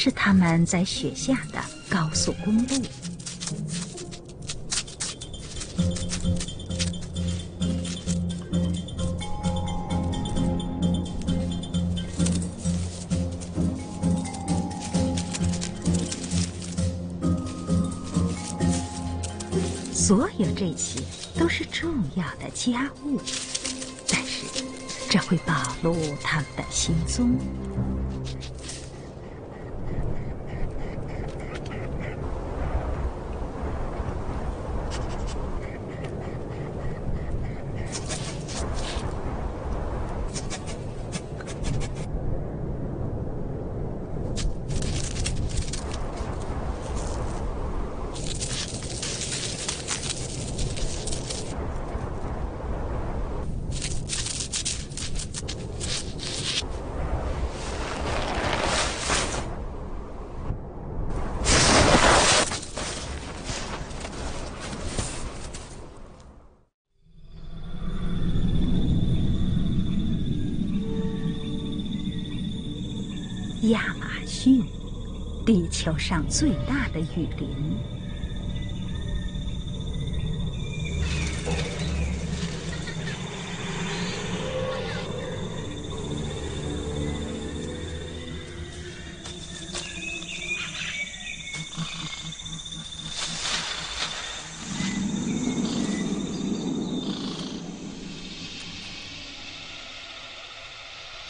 是他们在雪下的高速公路。所有这些都是重要的家务，但是这会暴露他们的行踪。亚马逊，地球上最大的雨林。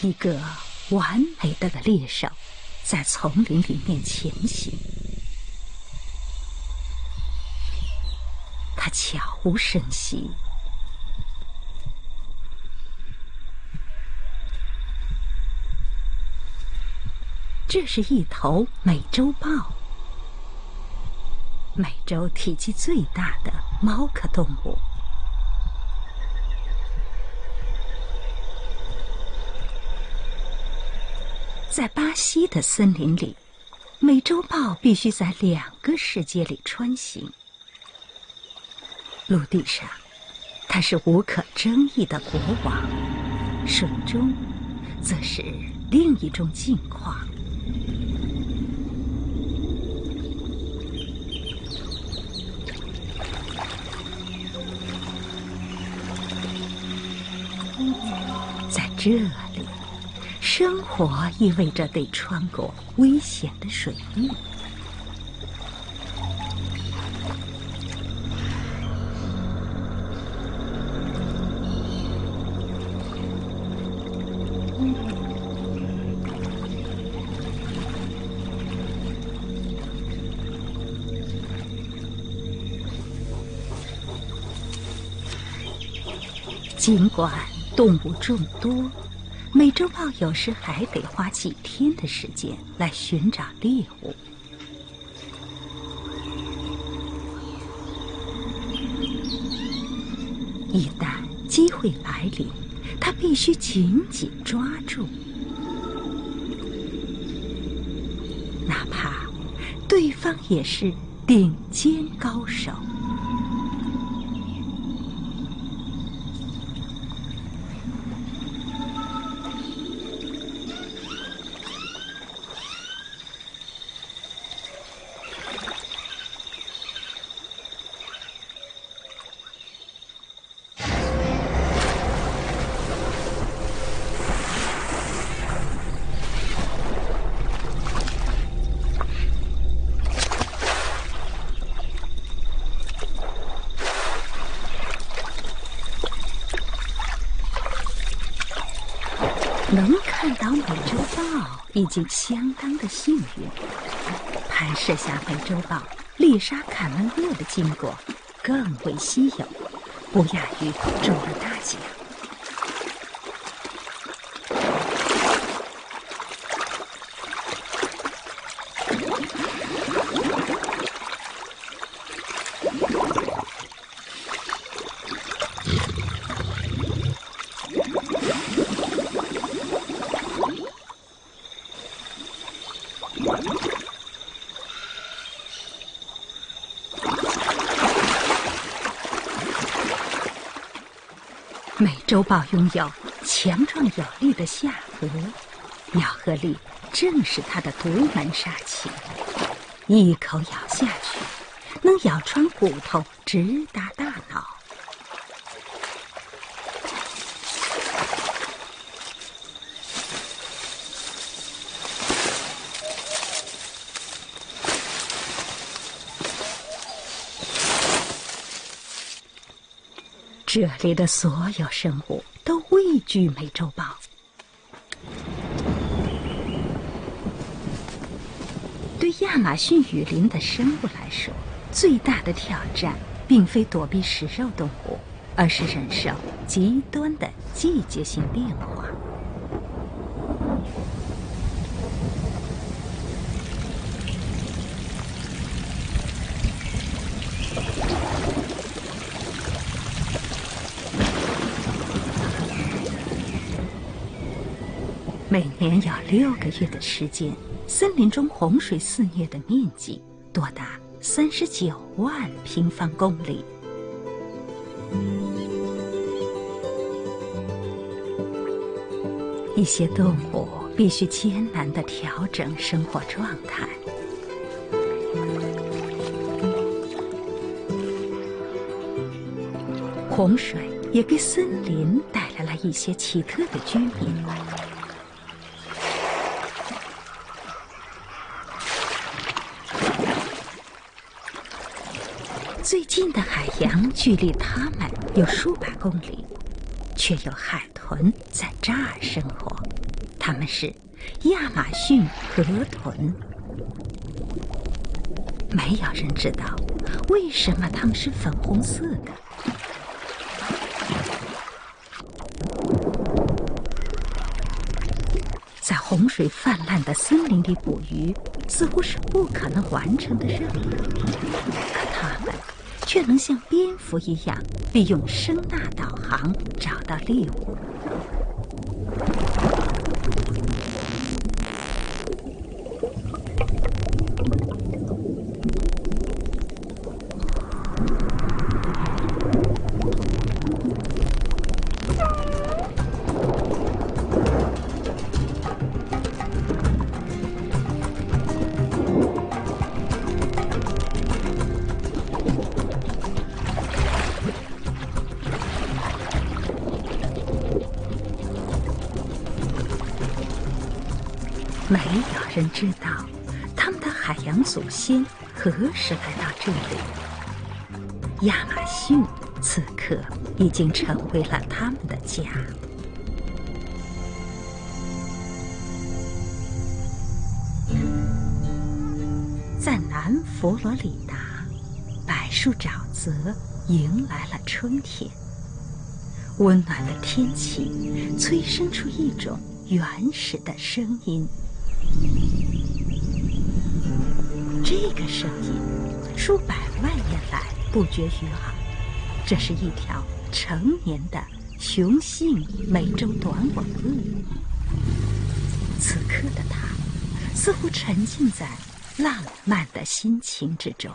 一个完美的猎手，在丛林里面前行。他悄无声息，这是一头美洲豹，美洲体积最大的猫科动物。在巴西的森林里，美洲豹必须在两个世界里穿行。陆地上，它是无可争议的国王；水中，则是另一种境况。在这活意味着得穿过危险的水域。尽管动物众多。美洲豹有时还得花几天的时间来寻找猎物。一旦机会来临，它必须紧紧抓住，哪怕对方也是顶尖高手。能看到美洲豹已经相当的幸运。拍摄下美洲豹猎杀凯门鳄的经过更为稀有，不亚于中了大奖。美洲豹拥有强壮有力的下颌，咬合力正是它的独门杀器，一口咬下去，能咬穿骨头，直大脑。这里的所有生物都畏惧美洲豹。对亚马逊雨林的生物来说，最大的挑战并非躲避食肉动物，而是忍受极端的季节性变化。每年有六个月的时间，森林中洪水肆虐的面积多达三十九万平方公里。一些动物必须艰难的调整生活状态。洪水也给森林带来了一些奇特的居民。最近的海洋距离它们有数百公里，却有海豚在这儿生活。它们是亚马逊河豚。没有人知道为什么它们是粉红色的。在洪水泛滥的森林里捕鱼，似乎是不可能完成的任务。就。能像蝙蝠一样，利用声呐导航找到猎物。人知道他们的海洋祖先何时来到这里。亚马逊此刻已经成为了他们的家。在南佛罗里达，柏树沼泽迎来了春天。温暖的天气催生出一种原始的声音。这个声音数百万年来不绝于耳，这是一条成年的雄性美洲短吻鳄。此刻的它似乎沉浸在浪漫的心情之中。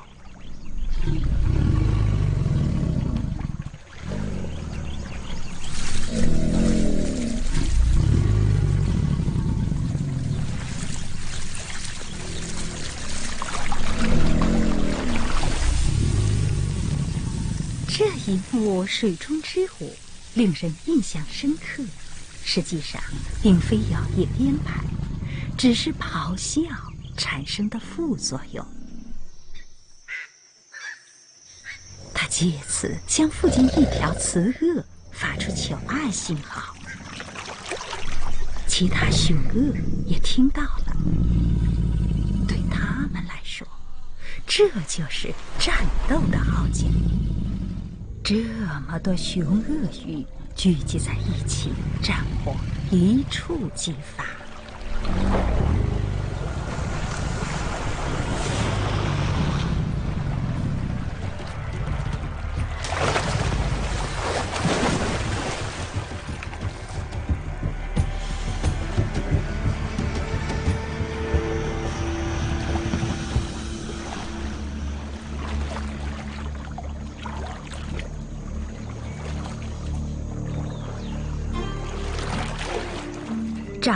一幕水中之虎令人印象深刻，实际上并非摇曳编排，只是咆哮产生的副作用。他借此向附近一条雌鳄发出求爱信号，其他雄鳄也听到了。对他们来说，这就是战斗的号角。这么多雄鳄鱼聚集在一起，战火一触即发。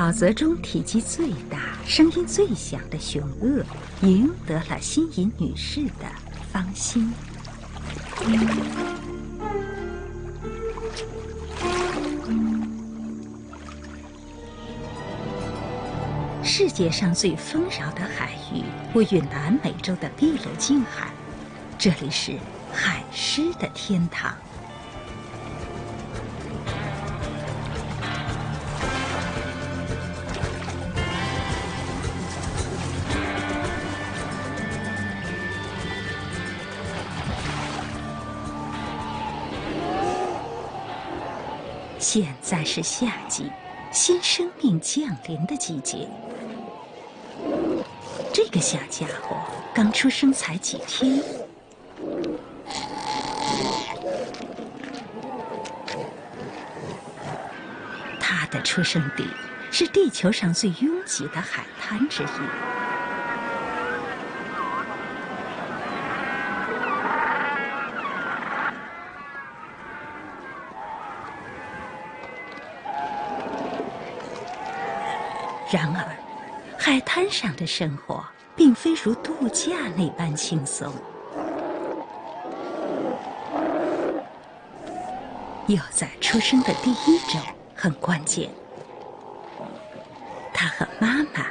沼泽中体积最大、声音最响的雄鳄，赢得了心仪女士的芳心。世界上最丰饶的海域位于南美洲的秘鲁近海，这里是海狮的天堂。现在是夏季，新生命降临的季节。这个小家伙刚出生才几天，他的出生地是地球上最拥挤的海滩之一。然而，海滩上的生活并非如度假那般轻松。幼崽出生的第一周很关键，他和妈妈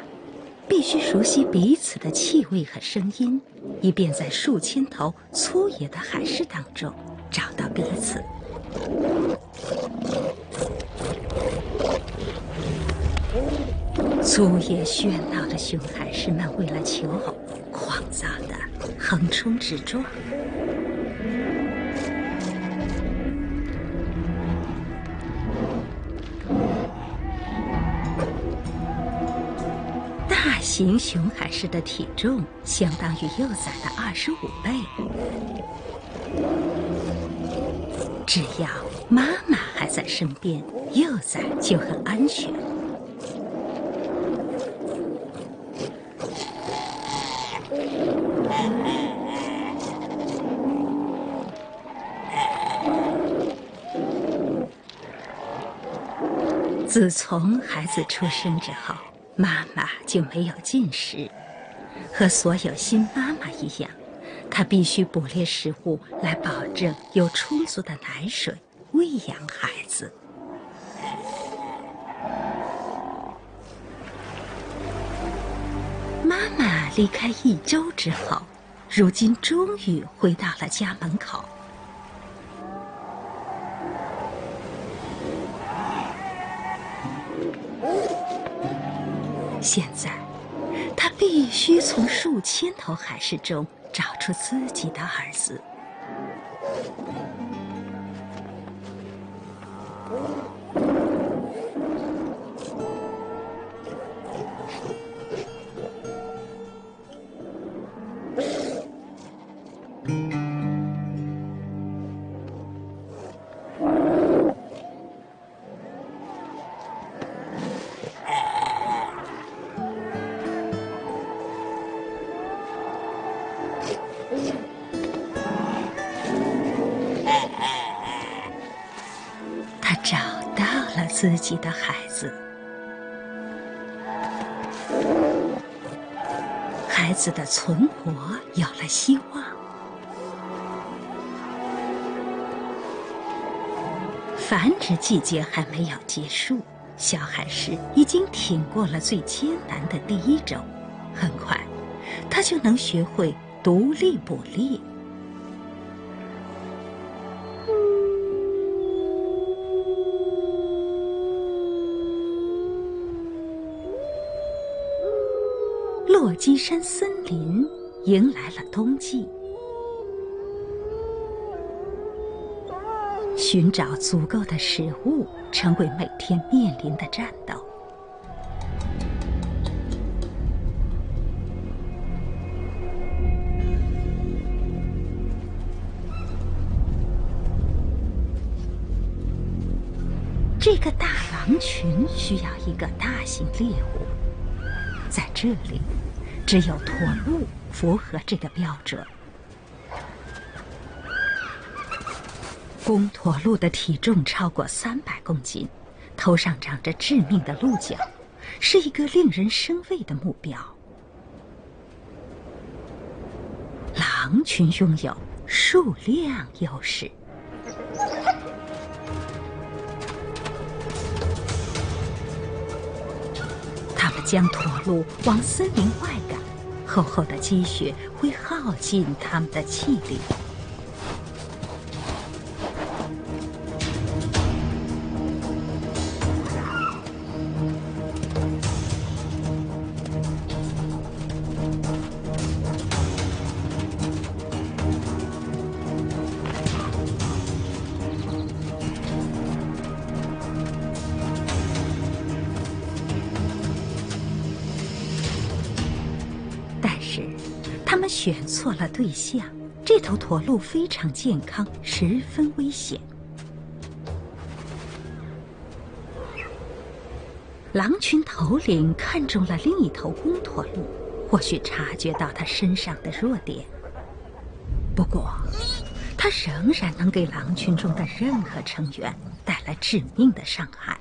必须熟悉彼此的气味和声音，以便在数千头粗野的海狮当中找到彼此。粗野喧闹的熊海狮们为了求偶，狂躁的横冲直撞。大型熊海狮的体重相当于幼崽的二十五倍。只要妈妈还在身边，幼崽就很安全。自从孩子出生之后，妈妈就没有进食。和所有新妈妈一样，她必须捕猎食物来保证有充足的奶水喂养孩子。妈妈离开一周之后，如今终于回到了家门口。现在，他必须从数千头海狮中找出自己的儿子。己的孩子，孩子的存活有了希望。繁殖季节还没有结束，小海狮已经挺过了最艰难的第一周，很快，它就能学会独立捕猎。西山森林迎来了冬季，寻找足够的食物成为每天面临的战斗。这个大狼群需要一个大型猎物。在这里，只有驼鹿符合这个标准。公驼鹿的体重超过三百公斤，头上长着致命的鹿角，是一个令人生畏的目标。狼群拥有数量优势，他们将驼鹿往森林外赶，厚厚的积雪会耗尽他们的气力。们选错了对象，这头驼鹿非常健康，十分危险。狼群头领看中了另一头公驼鹿，或许察觉到它身上的弱点。不过，它仍然能给狼群中的任何成员带来致命的伤害。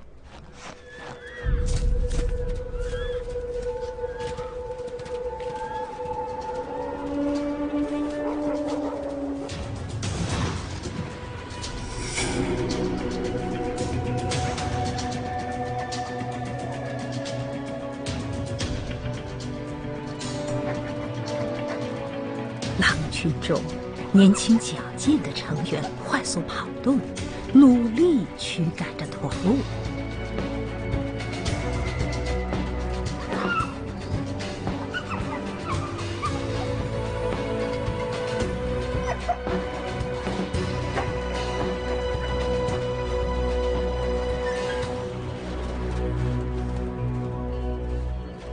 狼群中，年轻矫健的成员快速跑动，努力驱赶着驼鹿。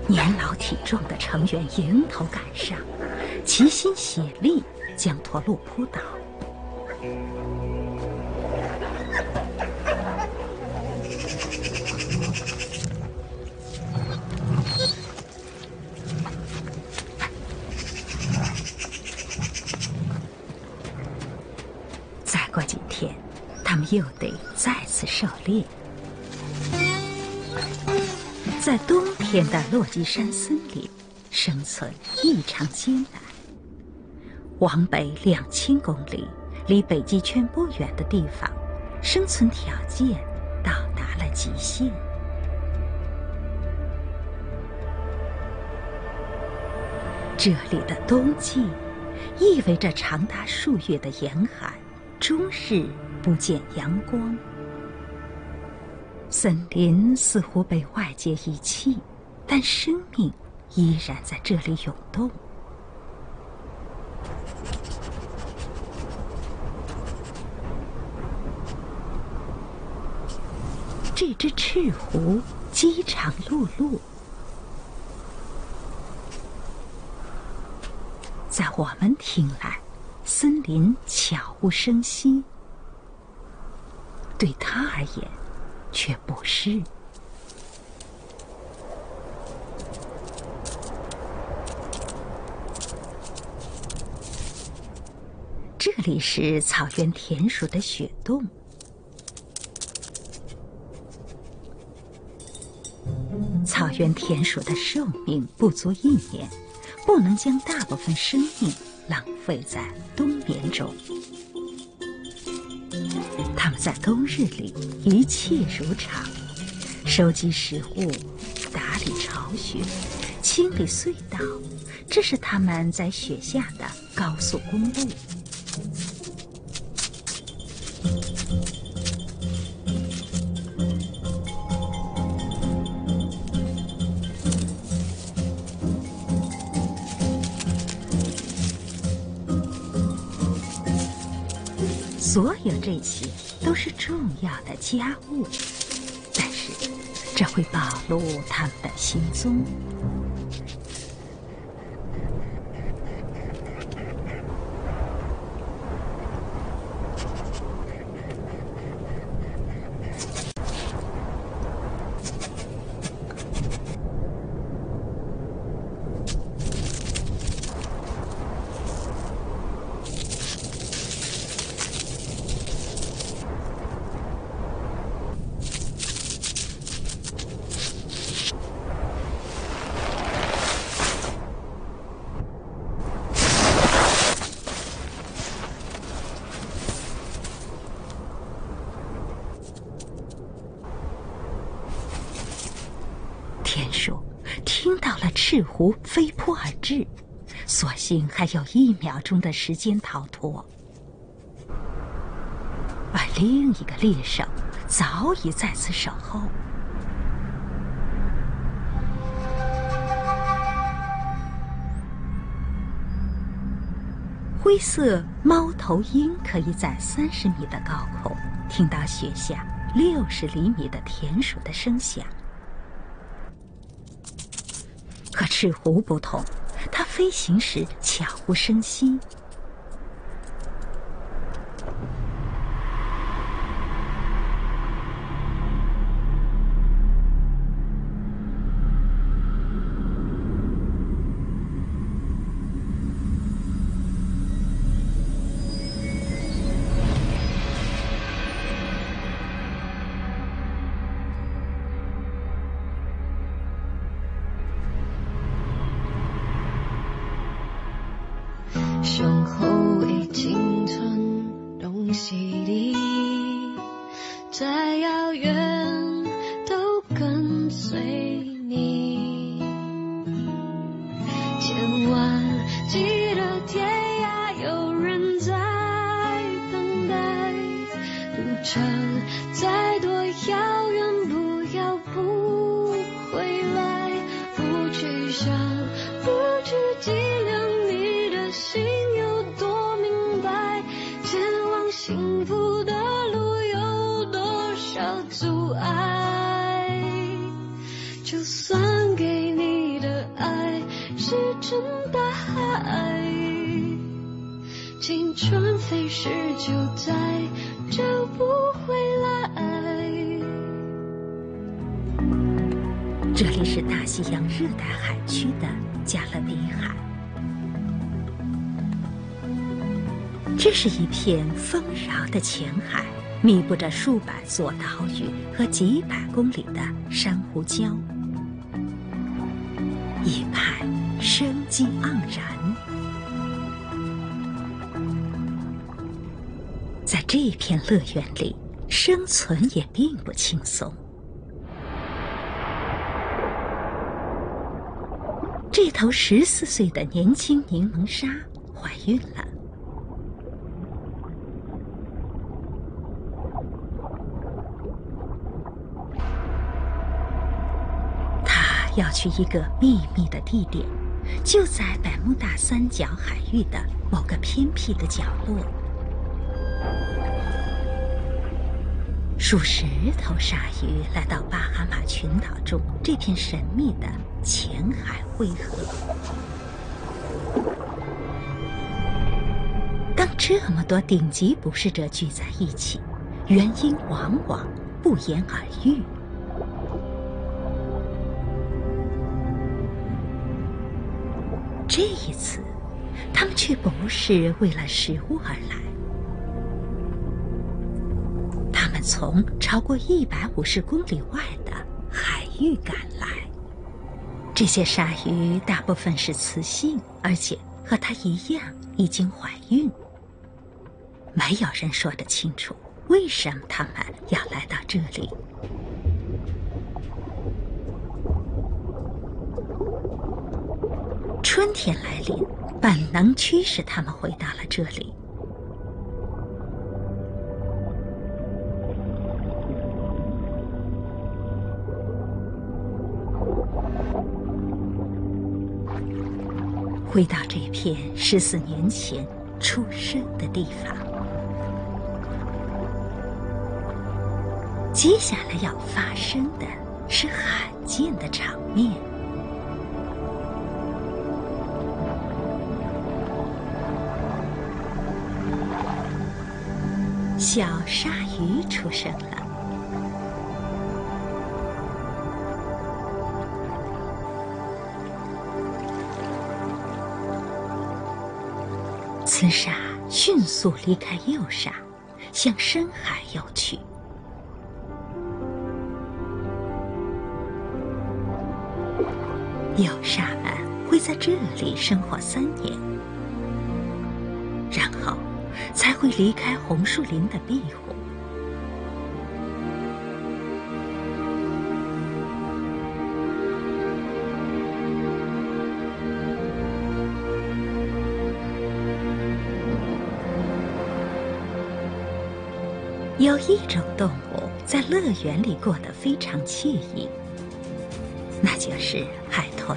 年老体壮的成员迎头赶上。齐心协力将驼鹿扑倒。再过几天，他们又得再次狩猎。在冬天的落基山森林，生存异常艰难。往北两千公里，离北极圈不远的地方，生存条件到达了极限。这里的冬季意味着长达数月的严寒，终日不见阳光。森林似乎被外界遗弃，但生命依然在这里涌动。这只赤狐饥肠辘辘，在我们听来，森林悄无声息；对他而言，却不是。这里是草原田鼠的雪洞。草原田鼠的寿命不足一年，不能将大部分生命浪费在冬眠中。它们在冬日里一切如常，收集食物、打理巢穴、清理隧道，这是它们在雪下的高速公路。所有这些都是重要的家务，但是这会暴露他们的行踪。狐飞扑而至，所幸还有一秒钟的时间逃脱。而另一个猎手早已在此守候。灰色猫头鹰可以在三十米的高空听到雪下六十厘米的田鼠的声响。和赤狐不同，它飞行时悄无声息。胸口。这里是大西洋热带海区的加勒比海，这是一片丰饶的浅海，密布着数百座岛屿和几百公里的珊瑚礁，一派生机盎然。在这片乐园里，生存也并不轻松。这头十四岁的年轻柠檬鲨怀孕了。她要去一个秘密的地点，就在百慕大三角海域的某个偏僻的角落。数十头鲨鱼来到巴哈马群岛中这片神秘的浅海汇合。当这么多顶级捕食者聚在一起，原因往往不言而喻。这一次，他们却不是为了食物而来。他们从超过一百五十公里外的海域赶来。这些鲨鱼大部分是雌性，而且和它一样已经怀孕。没有人说得清楚为什么他们要来到这里。春天来临，本能驱使他们回到了这里。回到这片十四年前出生的地方，接下来要发生的是罕见的场面。小鲨鱼出生了。紫鲨迅速离开幼鲨，向深海游去。幼鲨们会在这里生活三年，然后才会离开红树林的庇护。有一种动物在乐园里过得非常惬意，那就是海豚。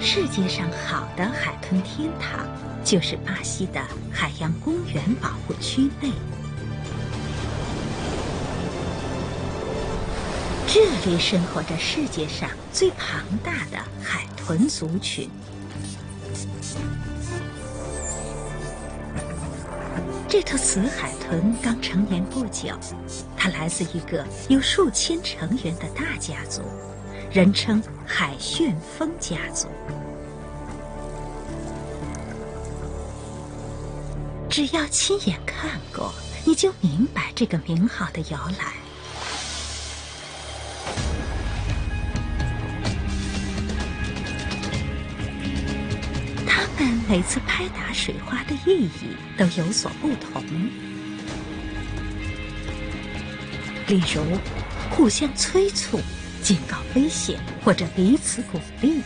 世界上好的海豚天堂，就是巴西的海洋公园保护区内。这里生活着世界上最庞大的海豚族群。这头雌海豚刚成年不久，它来自一个有数千成员的大家族，人称海旋风家族。只要亲眼看过，你就明白这个名号的由来。每次拍打水花的意义都有所不同，例如互相催促、警告危险，或者彼此鼓励。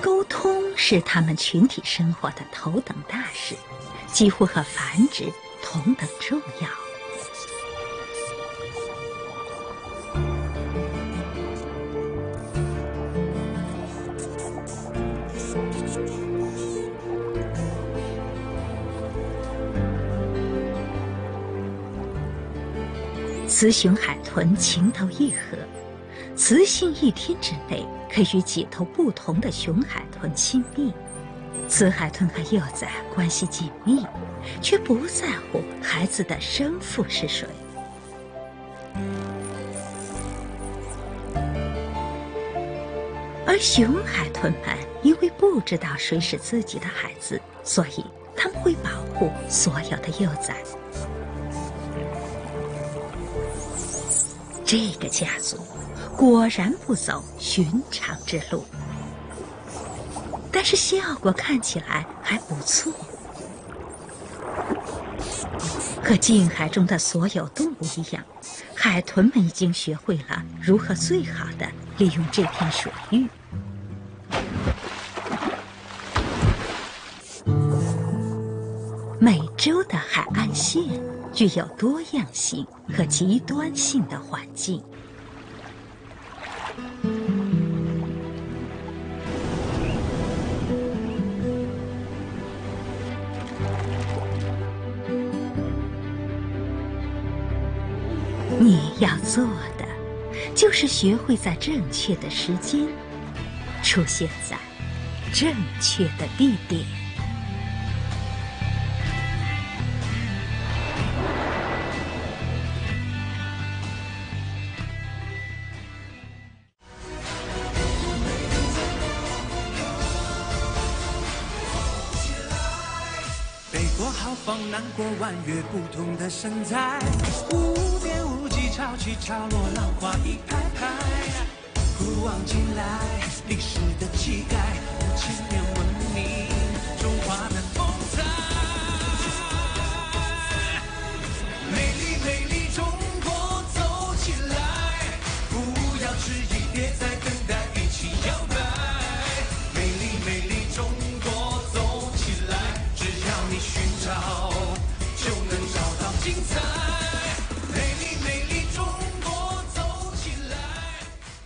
沟通是他们群体生活的头等大事，几乎和繁殖同等重要。雌雄海豚情投意合，雌性一天之内可与几头不同的雄海豚亲密。雌海豚和幼崽关系紧密，却不在乎孩子的生父是谁。而雄海豚们因为不知道谁是自己的孩子，所以他们会保护所有的幼崽。这个家族果然不走寻常之路，但是效果看起来还不错。和近海中的所有动物一样，海豚们已经学会了如何最好的利用这片水域。美洲的海岸线具有多样性和极端性的环境。要做的，就是学会在正确的时间，出现在正确的地点。北国豪放，南国婉约，不同的身材。无边无际，潮起潮落，浪花一排排。古往今来，历史的气概，五千年。